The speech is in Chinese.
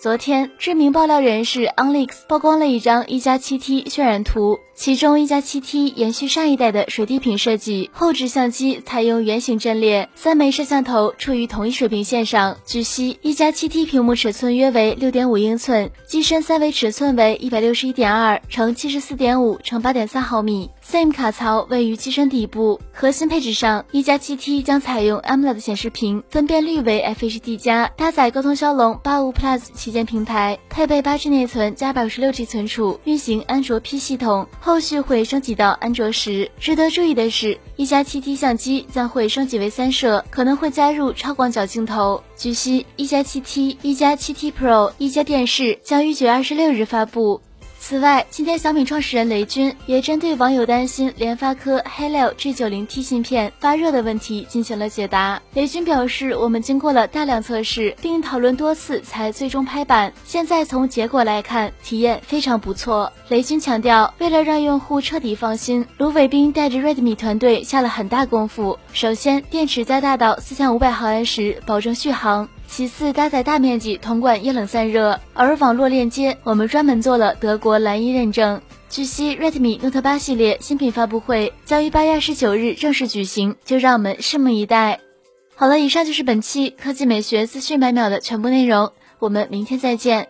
昨天，知名爆料人士 Onlix 曝光了一张一加七 T 渲染图，其中一加七 T 延续上一代的水滴屏设计，后置相机采用圆形阵列，三枚摄像头处于同一水平线上。据悉，一加七 T 屏幕尺寸约为六点五英寸，机身三维尺寸为一百六十一点二乘七十四点五乘八点三毫米。SIM 卡槽位于机身底部，核心配置上，一加七 T 将采用 AMOLED 显示屏，分辨率为 FHD 加，搭载高通骁龙八五 Plus 旗舰平台，配备八 G 内存加百十六 G 存储，运行安卓 P 系统，后续会升级到安卓十。值得注意的是，一加七 T 相机将会升级为三摄，可能会加入超广角镜头。据悉，一加七 T、一加七 T Pro、一加电视将于九月二十六日发布。此外，今天小米创始人雷军也针对网友担心联发科 Helio G90T 芯片发热的问题进行了解答。雷军表示，我们经过了大量测试，并讨论多次才最终拍板。现在从结果来看，体验非常不错。雷军强调，为了让用户彻底放心，卢伟斌带着 Redmi 团队下了很大功夫。首先，电池加大到四千五百毫安时，保证续航。其次，搭载大面积铜管液冷散热，而网络链接我们专门做了德国蓝衣认证。据悉，Redmi Note 8系列新品发布会将于八月二十九日正式举行，就让我们拭目以待。好了，以上就是本期科技美学资讯百秒的全部内容，我们明天再见。